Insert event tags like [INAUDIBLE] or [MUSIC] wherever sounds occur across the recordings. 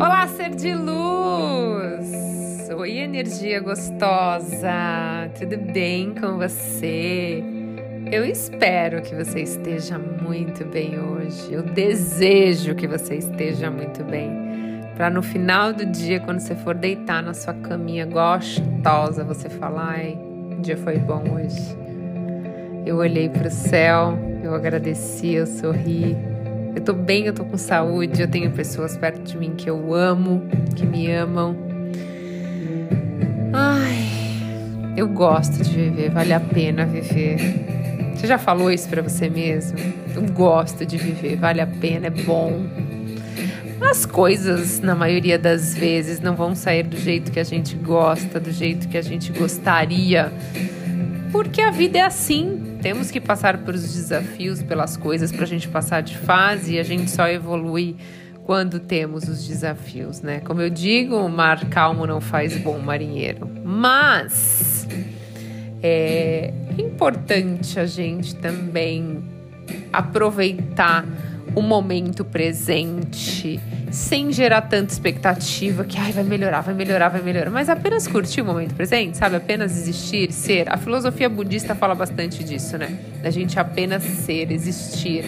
Olá, ser de luz! Oi, energia gostosa! Tudo bem com você? Eu espero que você esteja muito bem hoje. Eu desejo que você esteja muito bem. Para no final do dia, quando você for deitar na sua caminha gostosa, você falar: ai, o dia foi bom hoje. Eu olhei para o céu, eu agradeci, eu sorri. Eu tô bem, eu tô com saúde, eu tenho pessoas perto de mim que eu amo, que me amam. Ai, eu gosto de viver, vale a pena viver. Você já falou isso para você mesmo? Eu gosto de viver, vale a pena, é bom. As coisas, na maioria das vezes, não vão sair do jeito que a gente gosta, do jeito que a gente gostaria. Porque a vida é assim, temos que passar por os desafios, pelas coisas para a gente passar de fase e a gente só evolui quando temos os desafios, né? Como eu digo, o mar calmo não faz bom marinheiro. Mas é importante a gente também aproveitar o momento presente sem gerar tanta expectativa que ai, vai melhorar, vai melhorar, vai melhorar, mas apenas curtir o momento presente, sabe? Apenas existir, ser. A filosofia budista fala bastante disso, né? Da gente apenas ser, existir.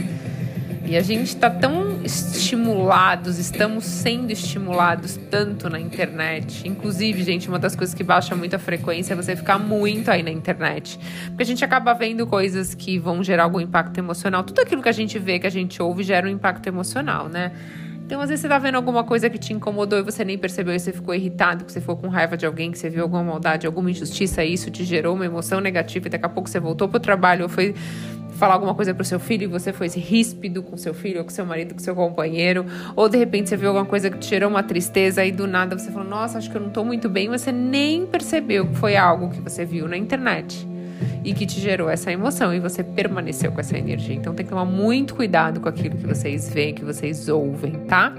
E a gente está tão estimulados, estamos sendo estimulados tanto na internet. Inclusive, gente, uma das coisas que baixa muito a frequência é você ficar muito aí na internet. Porque a gente acaba vendo coisas que vão gerar algum impacto emocional. Tudo aquilo que a gente vê, que a gente ouve, gera um impacto emocional, né? Então, às vezes, você tá vendo alguma coisa que te incomodou e você nem percebeu e você ficou irritado, que você ficou com raiva de alguém, que você viu alguma maldade, alguma injustiça, e isso te gerou uma emoção negativa e daqui a pouco você voltou pro trabalho ou foi falar alguma coisa pro seu filho e você foi ríspido com seu filho, ou com seu marido, com seu companheiro, ou de repente você viu alguma coisa que te gerou uma tristeza e do nada você falou: "Nossa, acho que eu não tô muito bem", você nem percebeu que foi algo que você viu na internet e que te gerou essa emoção e você permaneceu com essa energia. Então tem que tomar muito cuidado com aquilo que vocês veem, que vocês ouvem, tá?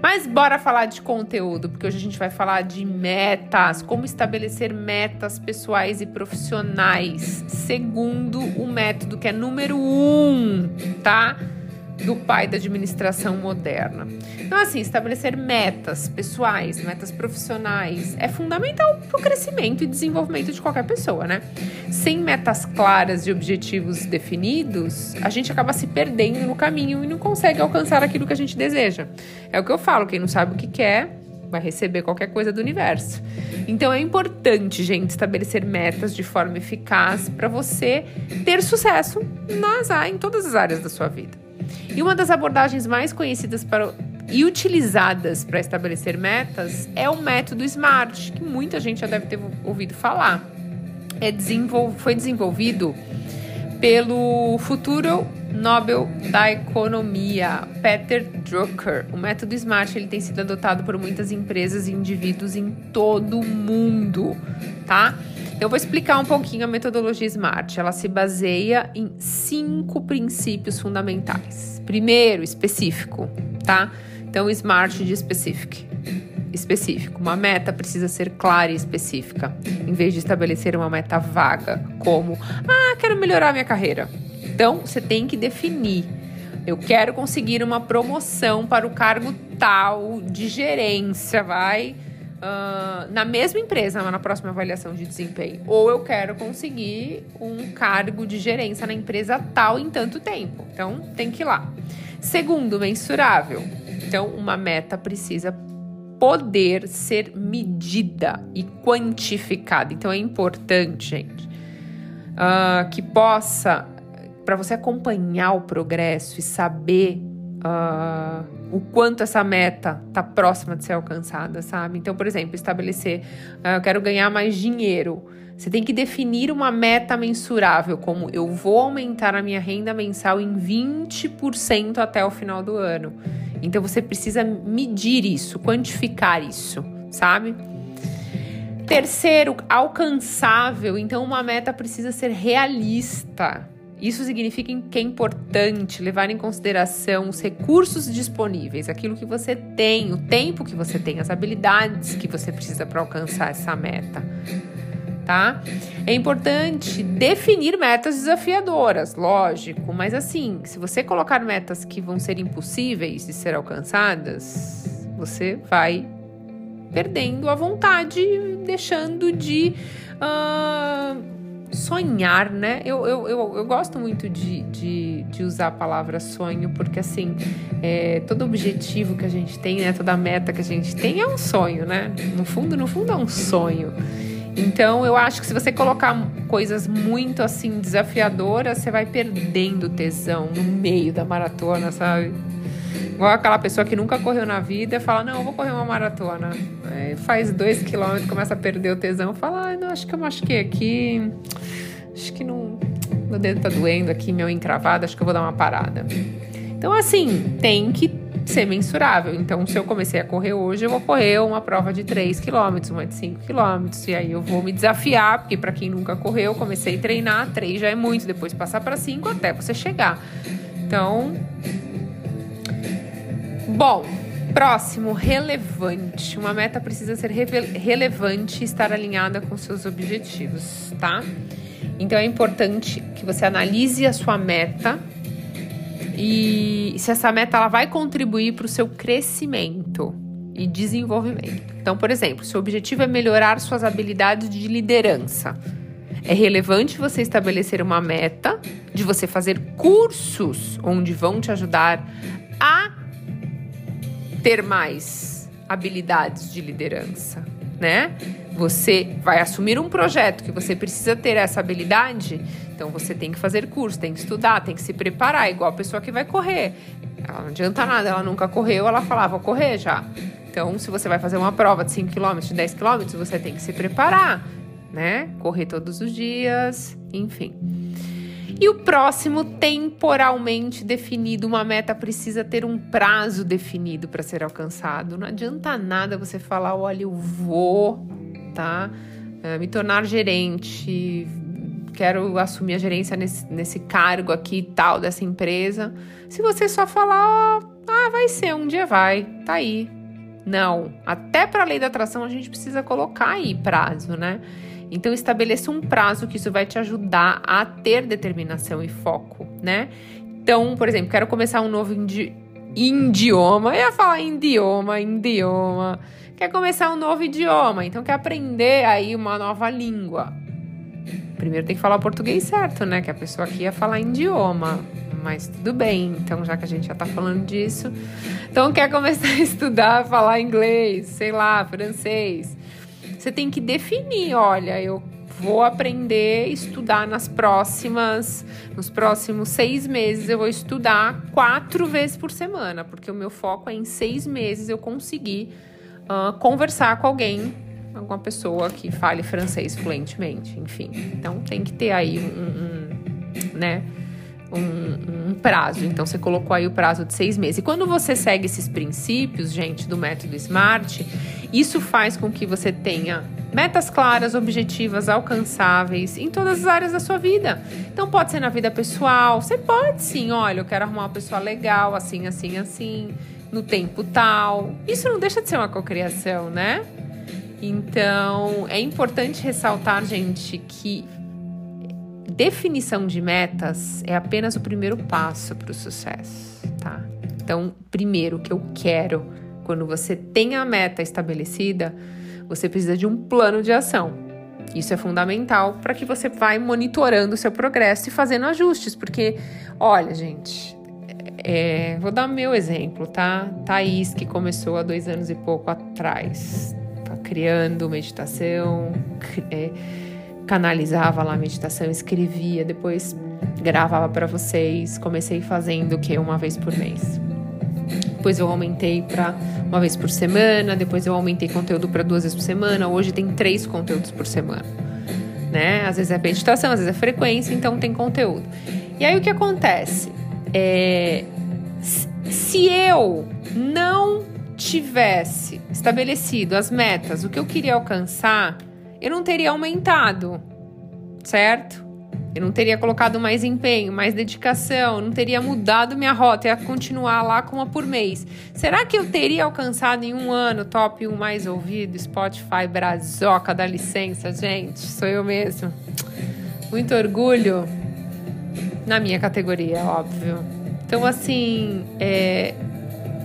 Mas bora falar de conteúdo, porque hoje a gente vai falar de metas, como estabelecer metas pessoais e profissionais, segundo o método que é número um, tá? Do pai da administração moderna. Então, assim, estabelecer metas pessoais, metas profissionais é fundamental para o crescimento e desenvolvimento de qualquer pessoa, né? Sem metas claras e objetivos definidos, a gente acaba se perdendo no caminho e não consegue alcançar aquilo que a gente deseja. É o que eu falo, quem não sabe o que quer, vai receber qualquer coisa do universo. Então é importante, gente, estabelecer metas de forma eficaz para você ter sucesso nas, em todas as áreas da sua vida. E uma das abordagens mais conhecidas para, e utilizadas para estabelecer metas é o método SMART, que muita gente já deve ter ouvido falar. É desenvol foi desenvolvido pelo futuro Nobel da Economia, Peter Drucker. O método SMART ele tem sido adotado por muitas empresas e indivíduos em todo o mundo, tá? Eu vou explicar um pouquinho a metodologia SMART. Ela se baseia em cinco princípios fundamentais. Primeiro, específico, tá? Então, SMART de specific. Específico. Uma meta precisa ser clara e específica, em vez de estabelecer uma meta vaga, como, ah, quero melhorar minha carreira. Então, você tem que definir. Eu quero conseguir uma promoção para o cargo tal de gerência, vai uh, na mesma empresa, na próxima avaliação de desempenho. Ou eu quero conseguir um cargo de gerência na empresa tal em tanto tempo. Então, tem que ir lá. Segundo, mensurável. Então, uma meta precisa poder ser medida e quantificada. Então, é importante, gente, uh, que possa, para você acompanhar o progresso e saber uh, o quanto essa meta está próxima de ser alcançada, sabe? Então, por exemplo, estabelecer, uh, eu quero ganhar mais dinheiro. Você tem que definir uma meta mensurável, como eu vou aumentar a minha renda mensal em 20% até o final do ano. Então você precisa medir isso, quantificar isso, sabe? Terceiro, alcançável. Então uma meta precisa ser realista. Isso significa que é importante levar em consideração os recursos disponíveis, aquilo que você tem, o tempo que você tem, as habilidades que você precisa para alcançar essa meta. tá? É importante definir metas desafiadoras, lógico, mas assim, se você colocar metas que vão ser impossíveis de ser alcançadas, você vai perdendo a vontade, deixando de uh, sonhar, né? Eu, eu, eu, eu gosto muito de, de, de, usar a palavra sonho, porque assim, é, todo objetivo que a gente tem, né? Toda meta que a gente tem é um sonho, né? No fundo, no fundo é um sonho. Então, eu acho que se você colocar coisas muito assim desafiadoras, você vai perdendo tesão no meio da maratona, sabe? Igual aquela pessoa que nunca correu na vida fala, não, vou correr uma maratona. Faz dois quilômetros, começa a perder o tesão, fala, ah, não, acho que eu machuquei aqui. Meu dedo tá doendo aqui, meu encravado, acho que eu vou dar uma parada. Então, assim, tem que ser mensurável. Então, se eu comecei a correr hoje, eu vou correr uma prova de 3 km, uma de 5 km. E aí eu vou me desafiar, porque para quem nunca correu, comecei a treinar, 3 já é muito, depois passar para 5 até você chegar. Então, bom, Próximo, relevante. Uma meta precisa ser relevante e estar alinhada com seus objetivos, tá? Então é importante que você analise a sua meta e se essa meta ela vai contribuir para o seu crescimento e desenvolvimento. Então, por exemplo, se o objetivo é melhorar suas habilidades de liderança, é relevante você estabelecer uma meta de você fazer cursos onde vão te ajudar a ter mais habilidades de liderança, né? Você vai assumir um projeto que você precisa ter essa habilidade, então você tem que fazer curso, tem que estudar, tem que se preparar, igual a pessoa que vai correr. Ela não adianta nada, ela nunca correu, ela falava, vou correr já. Então, se você vai fazer uma prova de 5 km, de 10 km, você tem que se preparar, né? Correr todos os dias, enfim. E o próximo, temporalmente definido. Uma meta precisa ter um prazo definido para ser alcançado. Não adianta nada você falar, olha, eu vou, tá? É, me tornar gerente, quero assumir a gerência nesse, nesse cargo aqui tal dessa empresa. Se você só falar, oh, ah, vai ser, um dia vai, tá aí. Não, até para a lei da atração a gente precisa colocar aí prazo, né? Então estabeleça um prazo que isso vai te ajudar a ter determinação e foco, né? Então, por exemplo, quero começar um novo idioma. Eu ia falar idioma, idioma. Quer começar um novo idioma, então quer aprender aí uma nova língua primeiro tem que falar o português certo, né? Que a pessoa aqui ia falar idioma. Mas tudo bem, então já que a gente já tá falando disso. Então quer começar a [LAUGHS] estudar, falar inglês, sei lá, francês. Você tem que definir, olha, eu vou aprender estudar nas próximas, nos próximos seis meses eu vou estudar quatro vezes por semana, porque o meu foco é em seis meses eu conseguir uh, conversar com alguém alguma pessoa que fale francês fluentemente, enfim. Então tem que ter aí um, um né? Um, um, prazo. Então você colocou aí o prazo de seis meses. E quando você segue esses princípios, gente, do método SMART, isso faz com que você tenha metas claras, objetivas, alcançáveis em todas as áreas da sua vida. Então pode ser na vida pessoal, você pode sim, olha, eu quero arrumar uma pessoa legal, assim, assim, assim, no tempo tal. Isso não deixa de ser uma cocriação, né? Então, é importante ressaltar, gente, que definição de metas é apenas o primeiro passo para o sucesso, tá? Então, primeiro, o que eu quero, quando você tem a meta estabelecida, você precisa de um plano de ação. Isso é fundamental para que você vá monitorando o seu progresso e fazendo ajustes, porque, olha, gente, é, vou dar meu exemplo, tá? Thaís, que começou há dois anos e pouco atrás, criando meditação, é, canalizava lá a meditação, escrevia, depois gravava para vocês. Comecei fazendo o que uma vez por mês. Depois eu aumentei para uma vez por semana, depois eu aumentei conteúdo para duas vezes por semana. Hoje tem três conteúdos por semana. Né? Às vezes é meditação, às vezes é frequência, então tem conteúdo. E aí o que acontece? É, se eu não tivesse estabelecido as metas, o que eu queria alcançar, eu não teria aumentado, certo? Eu não teria colocado mais empenho, mais dedicação, não teria mudado minha rota, ia continuar lá com uma por mês. Será que eu teria alcançado em um ano top 1 mais ouvido? Spotify Brazoca, dá licença, gente, sou eu mesmo. Muito orgulho na minha categoria, óbvio. Então, assim, é,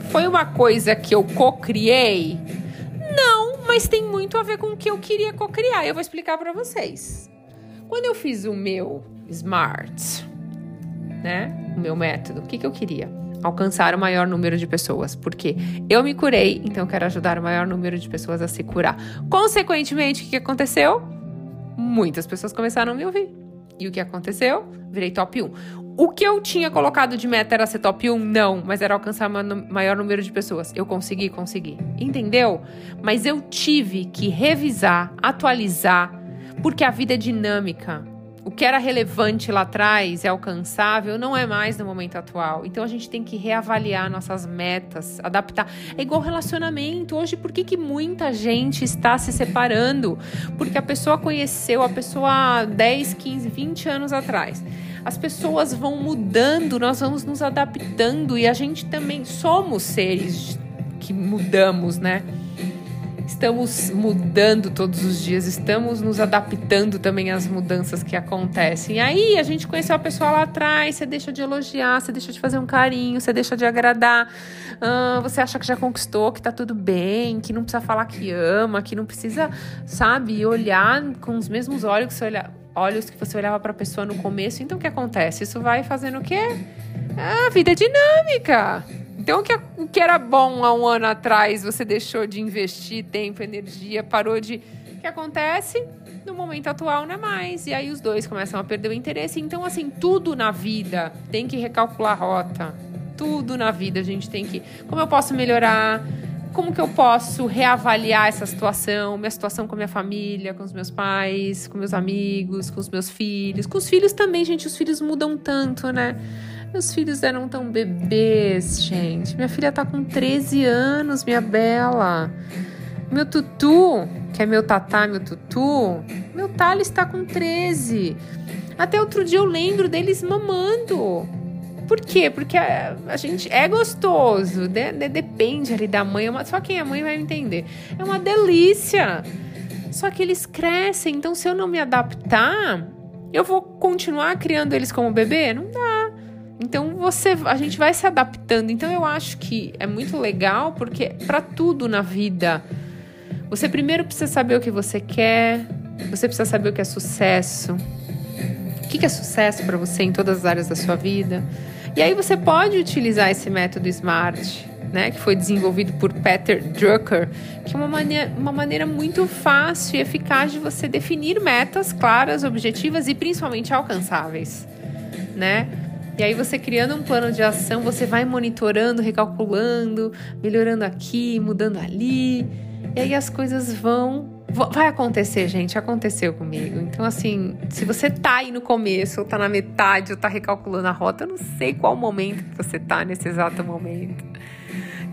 foi uma coisa que eu co-criei? Mas tem muito a ver com o que eu queria co-criar. Eu vou explicar para vocês. Quando eu fiz o meu Smart, né? O meu método, o que, que eu queria? Alcançar o maior número de pessoas. Porque eu me curei, então eu quero ajudar o maior número de pessoas a se curar. Consequentemente, o que aconteceu? Muitas pessoas começaram a me ouvir. E o que aconteceu? Virei top 1. O que eu tinha colocado de meta era ser top 1? Não, mas era alcançar o maior número de pessoas. Eu consegui, consegui. Entendeu? Mas eu tive que revisar, atualizar, porque a vida é dinâmica. O que era relevante lá atrás é alcançável, não é mais no momento atual. Então a gente tem que reavaliar nossas metas, adaptar. É igual relacionamento. Hoje, por que, que muita gente está se separando? Porque a pessoa conheceu a pessoa há 10, 15, 20 anos atrás as pessoas vão mudando, nós vamos nos adaptando e a gente também somos seres que mudamos, né? Estamos mudando todos os dias, estamos nos adaptando também às mudanças que acontecem. Aí a gente conheceu a pessoa lá atrás, você deixa de elogiar, você deixa de fazer um carinho, você deixa de agradar, ah, você acha que já conquistou, que tá tudo bem, que não precisa falar que ama, que não precisa, sabe, olhar com os mesmos olhos que você olha olhos que você olhava para a pessoa no começo. Então o que acontece? Isso vai fazendo o quê? A vida é dinâmica. Então o que, o que era bom há um ano atrás, você deixou de investir tempo, energia, parou de. O que acontece? No momento atual não é mais. E aí os dois começam a perder o interesse. Então, assim, tudo na vida tem que recalcular a rota. Tudo na vida a gente tem que. Como eu posso melhorar? Como que eu posso reavaliar essa situação, minha situação com a minha família, com os meus pais, com meus amigos, com os meus filhos. Com os filhos também, gente, os filhos mudam tanto, né? Meus filhos eram tão bebês, gente. Minha filha tá com 13 anos, minha bela. Meu tutu, que é meu tatá, meu tutu, meu Thales está com 13. Até outro dia eu lembro deles mamando. Por quê? Porque a, a gente é gostoso, de, de, depende ali da mãe, é só quem é mãe vai entender. É uma delícia. Só que eles crescem, então se eu não me adaptar, eu vou continuar criando eles como bebê? Não dá. Então você, a gente vai se adaptando. Então eu acho que é muito legal porque para tudo na vida, você primeiro precisa saber o que você quer, você precisa saber o que é sucesso. O que é sucesso para você em todas as áreas da sua vida? E aí você pode utilizar esse método SMART, né, que foi desenvolvido por Peter Drucker, que é uma maneira, uma maneira muito fácil e eficaz de você definir metas claras, objetivas e principalmente alcançáveis, né? E aí você criando um plano de ação, você vai monitorando, recalculando, melhorando aqui, mudando ali. E aí as coisas vão Vai acontecer, gente. Aconteceu comigo. Então, assim, se você tá aí no começo, ou tá na metade, ou tá recalculando a rota, eu não sei qual momento que você tá nesse exato momento.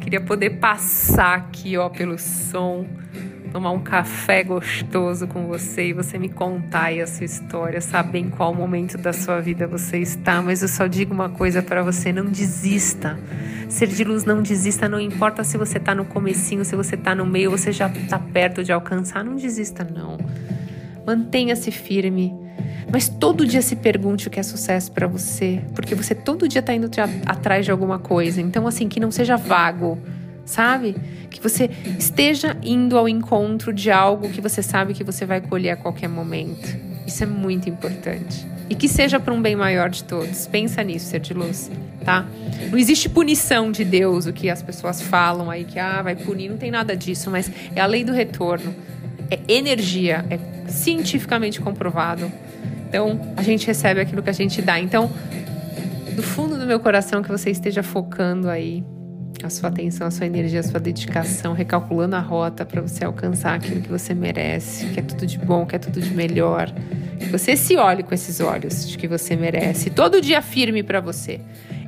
Queria poder passar aqui, ó, pelo som tomar um café gostoso com você e você me contar aí a sua história, saber em qual momento da sua vida você está. Mas eu só digo uma coisa para você: não desista. Ser de luz, não desista. Não importa se você está no comecinho, se você está no meio, você já está perto de alcançar. Não desista, não. Mantenha-se firme. Mas todo dia se pergunte o que é sucesso para você, porque você todo dia está indo atrás de alguma coisa. Então, assim, que não seja vago sabe? Que você esteja indo ao encontro de algo que você sabe que você vai colher a qualquer momento. Isso é muito importante. E que seja para um bem maior de todos. Pensa nisso, ser de luz, tá? Não existe punição de Deus, o que as pessoas falam aí que ah, vai punir, não tem nada disso, mas é a lei do retorno. É energia, é cientificamente comprovado. Então, a gente recebe aquilo que a gente dá. Então, do fundo do meu coração que você esteja focando aí a sua atenção, a sua energia, a sua dedicação, recalculando a rota para você alcançar aquilo que você merece, que é tudo de bom, que é tudo de melhor. Que você se olhe com esses olhos de que você merece. Todo dia firme para você.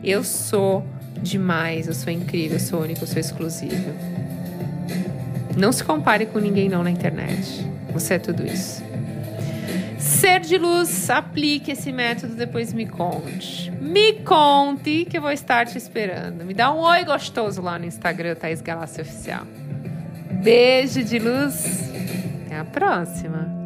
Eu sou demais, eu sou incrível, eu sou único, eu sou exclusivo. Não se compare com ninguém não na internet. Você é tudo isso. Ser de luz, aplique esse método, depois me conte. Me conte que eu vou estar te esperando. Me dá um oi gostoso lá no Instagram, Thaís Galácia Oficial. Beijo de luz. Até a próxima.